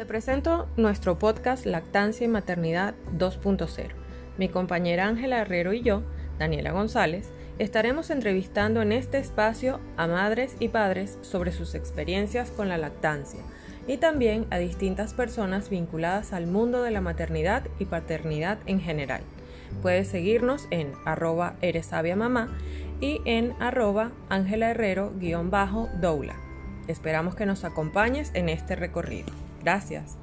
Te presento nuestro podcast Lactancia y Maternidad 2.0. Mi compañera Ángela Herrero y yo, Daniela González, estaremos entrevistando en este espacio a madres y padres sobre sus experiencias con la lactancia y también a distintas personas vinculadas al mundo de la maternidad y paternidad en general. Puedes seguirnos en arroba eres mamá y en arroba Ángela Herrero-doula. Esperamos que nos acompañes en este recorrido. Gracias.